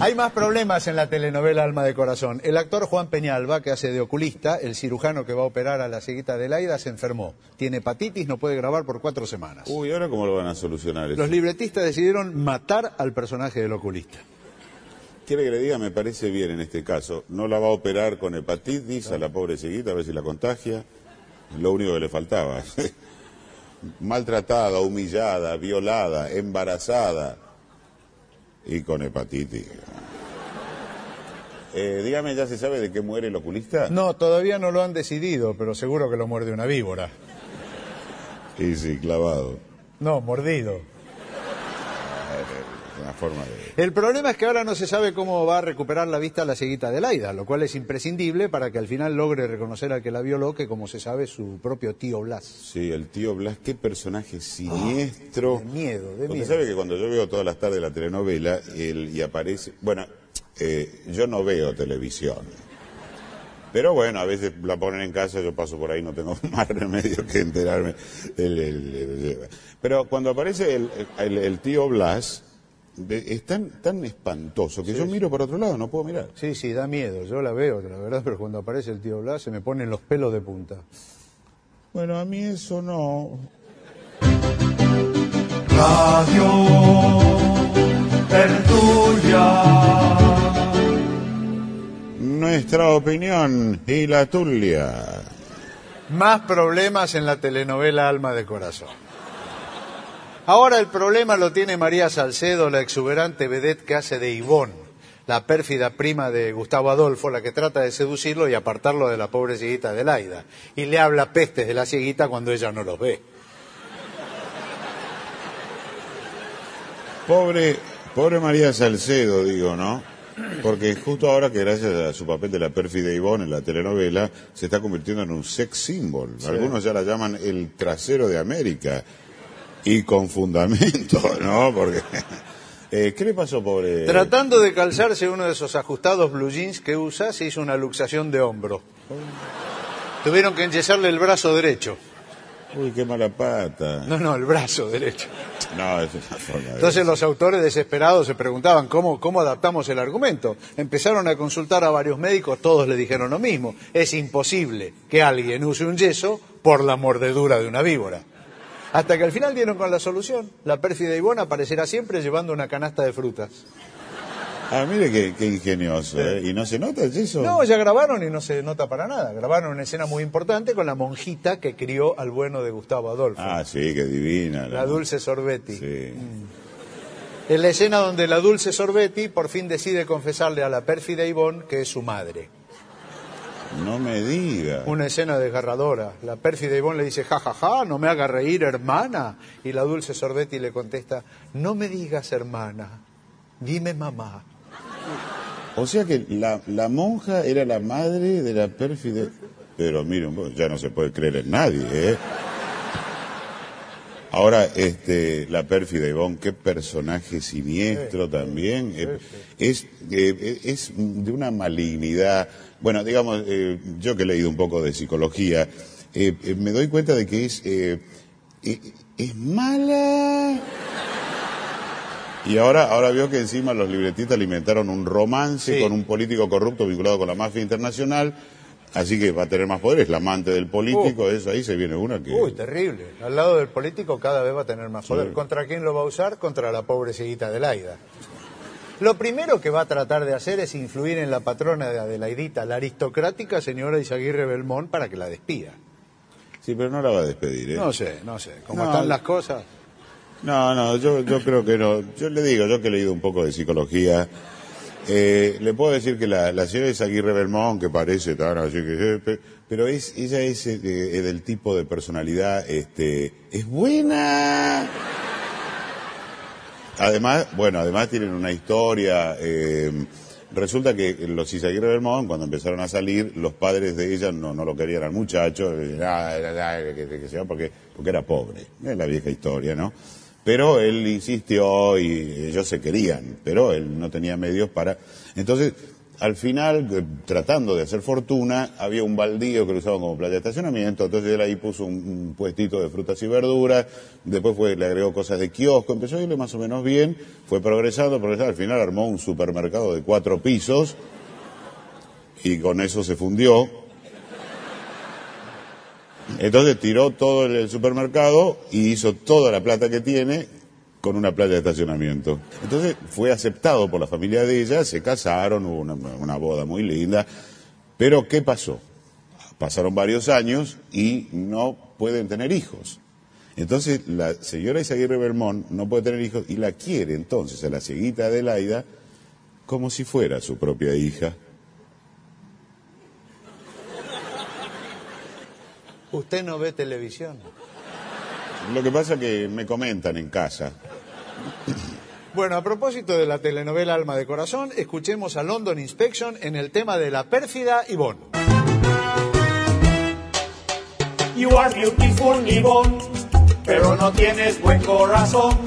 Hay más problemas en la telenovela Alma de Corazón. El actor Juan Peñalba, que hace de oculista, el cirujano que va a operar a la cieguita de Laida, se enfermó. Tiene hepatitis, no puede grabar por cuatro semanas. Uy, ¿ahora cómo lo van a solucionar eso? Los libretistas decidieron matar al personaje del oculista. Quiere que le diga, me parece bien en este caso. No la va a operar con hepatitis a la pobre cieguita, a ver si la contagia. Lo único que le faltaba. Maltratada, humillada, violada, embarazada y con hepatitis. Eh, dígame, ¿ya se sabe de qué muere el oculista? No, todavía no lo han decidido, pero seguro que lo muerde una víbora. Y sí, clavado. No, mordido. Una forma de... El problema es que ahora no se sabe cómo va a recuperar la vista la cieguita de Laida, lo cual es imprescindible para que al final logre reconocer al que la violó, que como se sabe es su propio tío Blas. Sí, el tío Blas, qué personaje siniestro. De miedo, de miedo. sabe que cuando yo veo todas las tardes la telenovela él, y aparece. Bueno, eh, yo no veo televisión. Pero bueno, a veces la ponen en casa, yo paso por ahí, no tengo más remedio que enterarme. El- el- el- pero cuando aparece el, tío Blas, es tan, tan espantoso que yo miro para otro lado, no puedo mirar. Sí, sí, da miedo, yo la veo, la verdad, pero cuando aparece el tío Blas se me ponen los pelos de punta. Bueno, a mí eso no. Radio Tertulia. Nuestra opinión y la tuya. Más problemas en la telenovela Alma de Corazón. Ahora el problema lo tiene María Salcedo, la exuberante vedette que hace de Ivón, la pérfida prima de Gustavo Adolfo, la que trata de seducirlo y apartarlo de la pobre cieguita de Laida. Y le habla pestes de la cieguita cuando ella no los ve. Pobre, pobre María Salcedo, digo, ¿no? Porque justo ahora que gracias a su papel de la pérfida Ivonne en la telenovela se está convirtiendo en un sex symbol. Algunos ya la llaman el trasero de América. Y con fundamento, ¿no? Porque... Eh, ¿Qué le pasó, pobre? Tratando de calzarse uno de esos ajustados blue jeans que usa, se hizo una luxación de hombro. Tuvieron que enyesarle el brazo derecho. Uy, qué mala pata. No, no, el brazo derecho. No, es una forma de- Entonces los autores desesperados se preguntaban cómo, cómo adaptamos el argumento. Empezaron a consultar a varios médicos, todos le dijeron lo mismo. Es imposible que alguien use un yeso por la mordedura de una víbora. Hasta que al final dieron con la solución. La pérfida Ivona aparecerá siempre llevando una canasta de frutas. Ah, mire qué, qué ingenioso, ¿eh? ¿Y no se nota el yeso? No, ya grabaron y no se nota para nada. Grabaron una escena muy importante con la monjita que crió al bueno de Gustavo Adolfo. Ah, sí, qué divina. La dulce Sorbetti. Sí. Es la escena donde la dulce Sorbetti por fin decide confesarle a la pérfida Ivonne que es su madre. No me diga. Una escena desgarradora. La pérfida Ivonne le dice, ja, ja, ja, no me haga reír, hermana. Y la dulce Sorbetti le contesta, no me digas hermana, dime mamá. O sea que la, la monja era la madre de la pérfida. Pero miren, ya no se puede creer en nadie, ¿eh? Ahora, este, la pérfida Ivonne, qué personaje siniestro también. Es, eh, es de una malignidad. Bueno, digamos, eh, yo que he leído un poco de psicología, eh, eh, me doy cuenta de que es, eh, es mala. Y ahora, ahora veo que encima los libretistas alimentaron un romance Sí. con un político corrupto vinculado con la mafia internacional, así que va a tener más poder, es la amante del político, eso ahí se viene una que... Uy, terrible. Al lado del político cada vez va a tener más poder. Sí. ¿Contra quién lo va a usar? Contra la pobre cieguita de Laida. Lo primero que va a tratar de hacer es influir en la patrona de Adelaidita, la aristocrática señora Isaguirre Belmont, para que la despida. Sí, pero no la va a despedir, ¿eh? No sé, no sé. Como No, están las cosas. No, no, yo, yo creo que no. Yo le digo, yo que he leído un poco de psicología, eh, le puedo decir que la, la señora es Aguirre Belmont, que parece tan así que... pe- Pero es, ella es eh, eh, del tipo de personalidad, este, es buena. Además, bueno, además tienen una historia. eh, resulta que los Isaguirre Belmont, cuando empezaron a salir, los padres de ella no, no lo querían al muchacho, eh, ah, ah, ah, que, que- que porque, porque era pobre. Es la vieja historia, ¿no? Pero él insistió y ellos se querían, pero él no tenía medios para. Entonces, al final, eh, tratando de hacer fortuna, había un baldío que lo usaban como playa de estacionamiento, entonces él ahí puso un, puestito de frutas y verduras, después le agregó cosas de kiosco, empezó a irle más o menos bien, fue progresando, progresando, al final armó un supermercado de cuatro pisos. Y con eso se fundió. Entonces tiró todo el supermercado y hizo toda la plata que tiene con una playa de estacionamiento. Entonces fue aceptado por la familia de ella, se casaron, hubo una, una boda muy linda. Pero ¿qué pasó? Pasaron varios años y no pueden tener hijos. Entonces la señora Isaguirre Belmont no puede tener hijos y la quiere entonces a la cieguita Adelaida como si fuera su propia hija. Usted no ve televisión. Lo que pasa que me comentan en casa. Bueno, a propósito de la telenovela Alma de Corazón, escuchemos a London Inspection en el tema de la pérfida Ivonne. You are beautiful, Yvonne, pero no tienes buen corazón.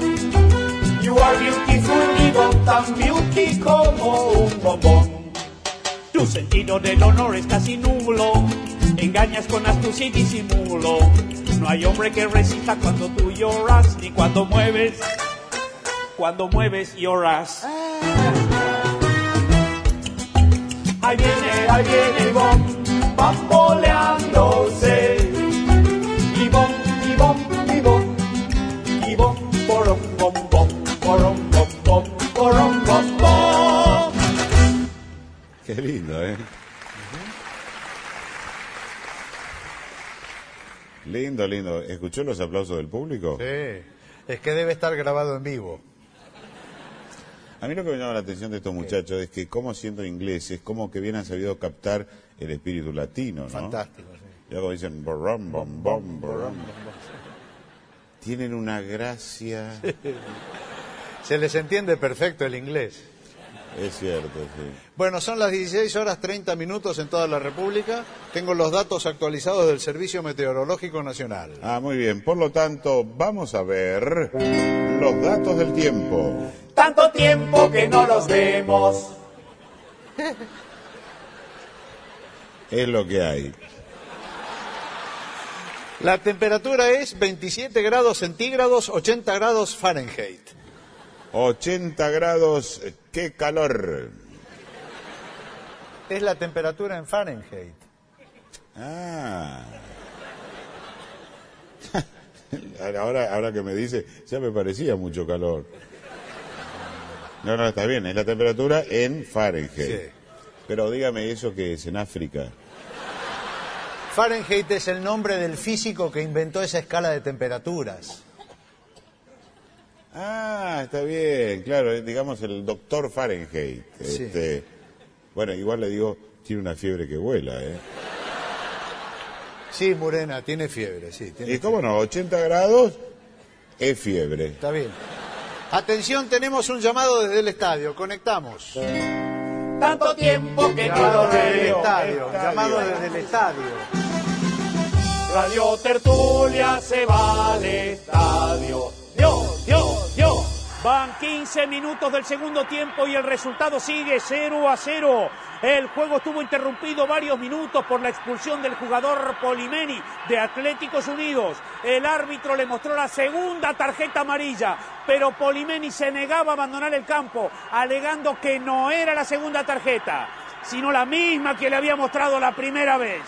You are beautiful, Yvonne, tan beauty como un bombón. Tu sentido del honor es casi nulo, engañas con astucia y disimulo. No hay hombre que resista cuando tú lloras, ni cuando mueves, cuando mueves lloras. Ahí viene, ahí viene Ivonne, bamboleándose. Ivonne, Ivonne, Ivonne, Ivonne, borom, bom, bom, borom, bom, bom, borom, bom, bom. Qué lindo, ¿eh? Lindo, lindo. ¿Escuchó los aplausos del público? Sí, es que debe estar grabado en vivo. A mí lo que me llama la atención de estos muchachos es que, como siendo ingleses, como que bien han sabido captar el espíritu latino, ¿no? Fantástico, sí. Y luego dicen, borrom, bom, bom. Tienen una gracia. Se les entiende perfecto el inglés. Es cierto, sí. Bueno, son las 16 horas 30 minutos en toda la República. Tengo los datos actualizados del Servicio Meteorológico Nacional. Ah, muy bien. Por lo tanto, vamos a ver los datos del tiempo. Tanto tiempo que no los vemos. Es lo que hay. La temperatura es 27 grados centígrados, 80 grados Fahrenheit. 80 grados, qué calor. Es la temperatura en Fahrenheit. Ah. Ahora, ahora que me dice, ya me parecía mucho calor. No, no, está bien, es la temperatura en Fahrenheit. Sí. Pero dígame eso que es en África. Fahrenheit es el nombre del físico que inventó esa escala de temperaturas. Ah, está bien, claro, eh, digamos el doctor Fahrenheit. Sí. Este, bueno, igual le digo, tiene una fiebre que vuela, ¿eh? Sí, Morena, tiene fiebre, sí. Tiene ¿Y cómo no? 80 grados es fiebre. Está bien. Atención, tenemos un llamado desde el estadio. Conectamos. Tanto tiempo que Llamado no desde el veo. estadio. Llamado desde el estadio. Radio Tertulia se va al estadio. Dios, Dios. Van 15 minutos del segundo tiempo y el resultado sigue 0 a 0. El juego estuvo interrumpido varios minutos por la expulsión del jugador Polimeni de Atléticos Unidos. El árbitro le mostró la segunda tarjeta amarilla, pero Polimeni se negaba a abandonar el campo, alegando que no era la segunda tarjeta, sino la misma que le había mostrado la primera vez.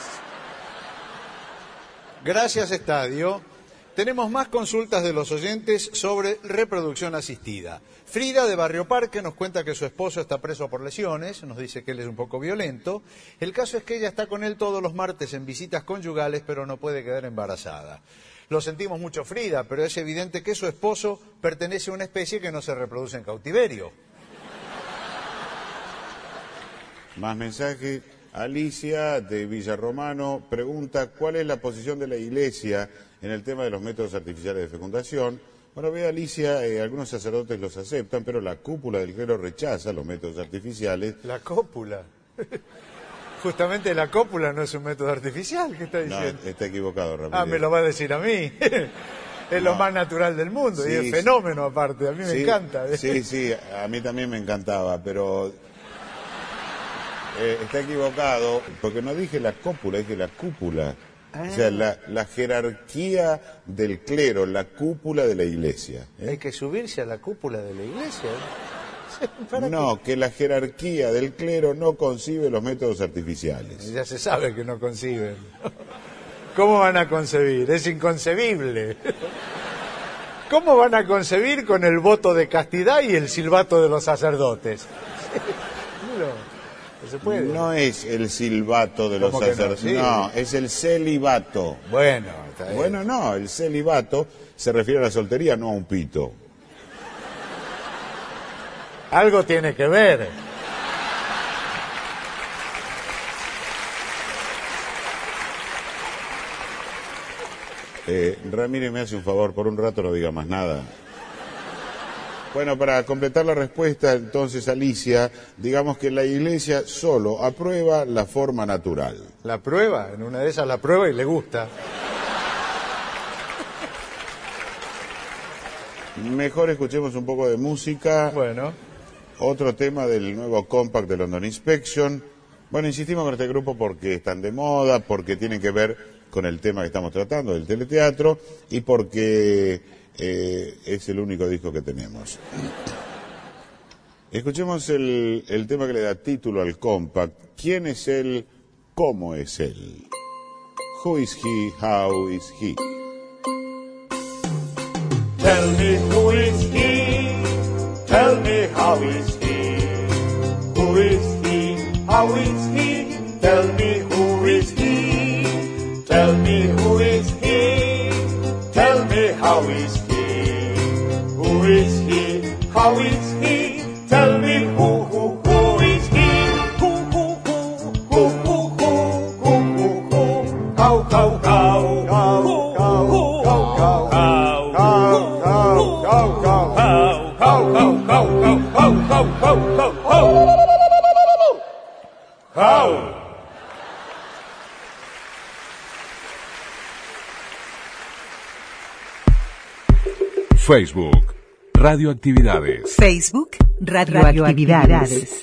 Gracias, Estadio. Tenemos más consultas de los oyentes sobre reproducción asistida. Frida de Barrio Parque nos cuenta que su esposo está preso por lesiones, nos dice que él es un poco violento. El caso es que ella está con él todos los martes en visitas conyugales, pero no puede quedar embarazada. Lo sentimos mucho, Frida, pero es evidente que su esposo pertenece a una especie que no se reproduce en cautiverio. Más mensaje. Alicia de Villarromano pregunta cuál es la posición de la Iglesia en el tema de los métodos artificiales de fecundación. Bueno, ve Alicia, eh, algunos sacerdotes los aceptan, pero la cúpula del clero rechaza los métodos artificiales. La cópula. Justamente la cópula no es un método artificial, ¿qué está No, diciendo? está equivocado, Ramírez. Ah, me lo va a decir a mí. es lo No. más natural del mundo y es fenómeno aparte, a mí me encanta. Sí, sí, a mí también me encantaba, pero eh, está equivocado, porque no dije la cópula, dije la cúpula. O sea, la, la jerarquía del clero, la cúpula de la iglesia. ¿eh? Hay que subirse a la cúpula de la iglesia. ¿Para No, que la jerarquía del clero no concibe los métodos artificiales. Ya se sabe que no conciben. ¿Cómo van a concebir? Es inconcebible. ¿Cómo van a concebir con el voto de castidad y el silbato de los sacerdotes? No, no se puede. No es el silbato de los ¿Cómo que no? sacerdotes, Sí. no, es el celibato. Bueno, está bien. Bueno, no, el celibato se refiere a la soltería, no a un pito. Algo tiene que ver. Eh, Ramírez me hace un favor, por un rato no diga más nada. Bueno, para completar la respuesta, entonces, Alicia, digamos que la Iglesia solo aprueba la forma natural. La prueba, en una de esas la prueba y le gusta. Mejor escuchemos un poco de música. Bueno. Otro tema del nuevo compact de London Inspection. Bueno, insistimos con este grupo porque están de moda, porque tienen que ver con el tema que estamos tratando, del teleteatro, y porque eh, es el único disco que tenemos. Escuchemos el, el tema que le da título al compact. ¿Quién es él? ¿Cómo es él? Who is he? How is he? Tell me who is he? Tell me how is he? How is he? Tell me who who who is he? Who who who who who who who who who? How how how how how how how how how how how how how how how Facebook, Radioactividades. Facebook, Radioactividades.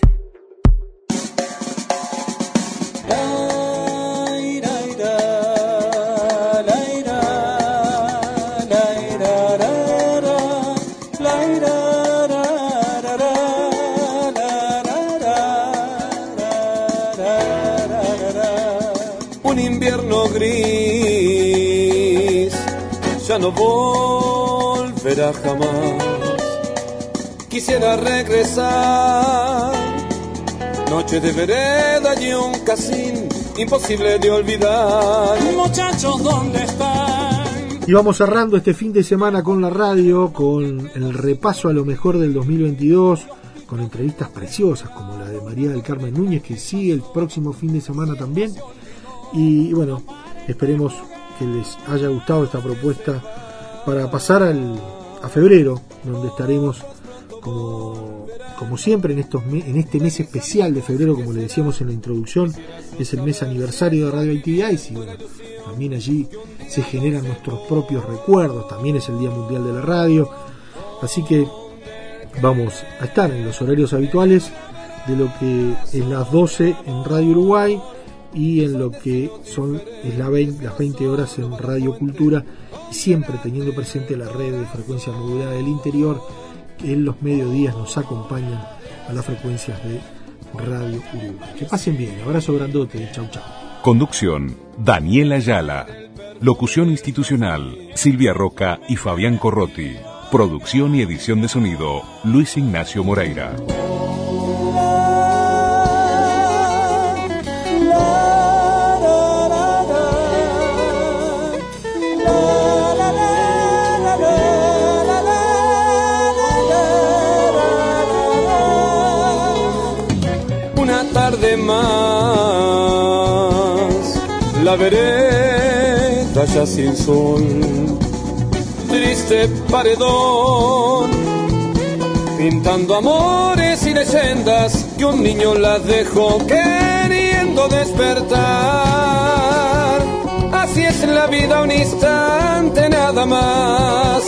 Un invierno gris ya no volverá jamás Quisiera regresar, noche de vereda y un casín, imposible de olvidar. Muchachos, ¿dónde están? Y vamos cerrando este fin de semana con la radio, con el repaso a lo mejor del 2022, con entrevistas preciosas como la de María del Carmen Núñez, que sigue el próximo fin de semana también. Y bueno, esperemos que les haya gustado esta propuesta para pasar al, a febrero, donde estaremos como, como siempre en, estos en este mes especial de febrero, como le decíamos en la introducción, es el mes aniversario de Radioactividades y bueno, también allí se generan nuestros propios recuerdos, también es el Día Mundial de la Radio, así que vamos a estar en los horarios habituales de lo que es las 12 en Radio Uruguay y en lo que son es la 20 las 20 horas en Radio Cultura siempre teniendo presente la red de frecuencia modulada del interior que en los mediodías nos acompañan a las frecuencias de Radio Uruguay. Que pasen bien, abrazo grandote, chau chau. Conducción, Daniela Ayala. Locución institucional, Silvia Roca y Fabián Corrotti. Producción y edición de sonido, Luis Ignacio Moreira. Más, la vereda ya sin sol, triste paredón, pintando amores y leyendas que un niño las dejó queriendo despertar. Así es la vida, un instante nada más.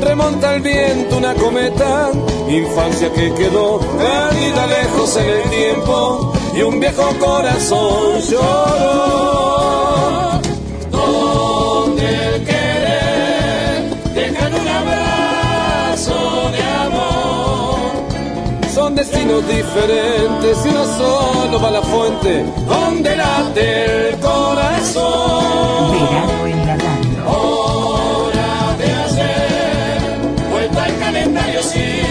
Remonta el viento una cometa, infancia que quedó perdida lejos en el tiempo y un viejo corazón lloró. Donde el querer deja en un abrazo de amor. Son destinos diferentes y uno solo va a la fuente donde late el corazón. Verano en la radio. Hora de hacer vuelta al calendario sin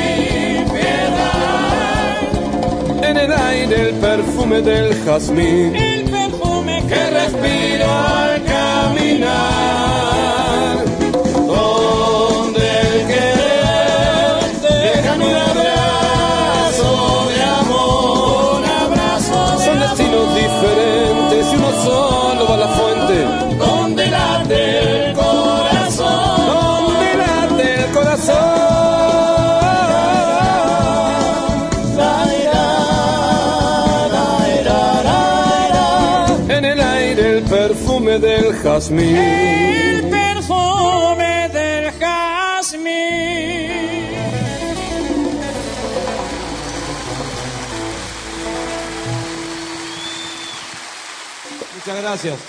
El aire el perfume del jazmín. El perfume que respiro al caminar. Jazmín. El perfume del jazmín. Muchas gracias. Muchas gracias.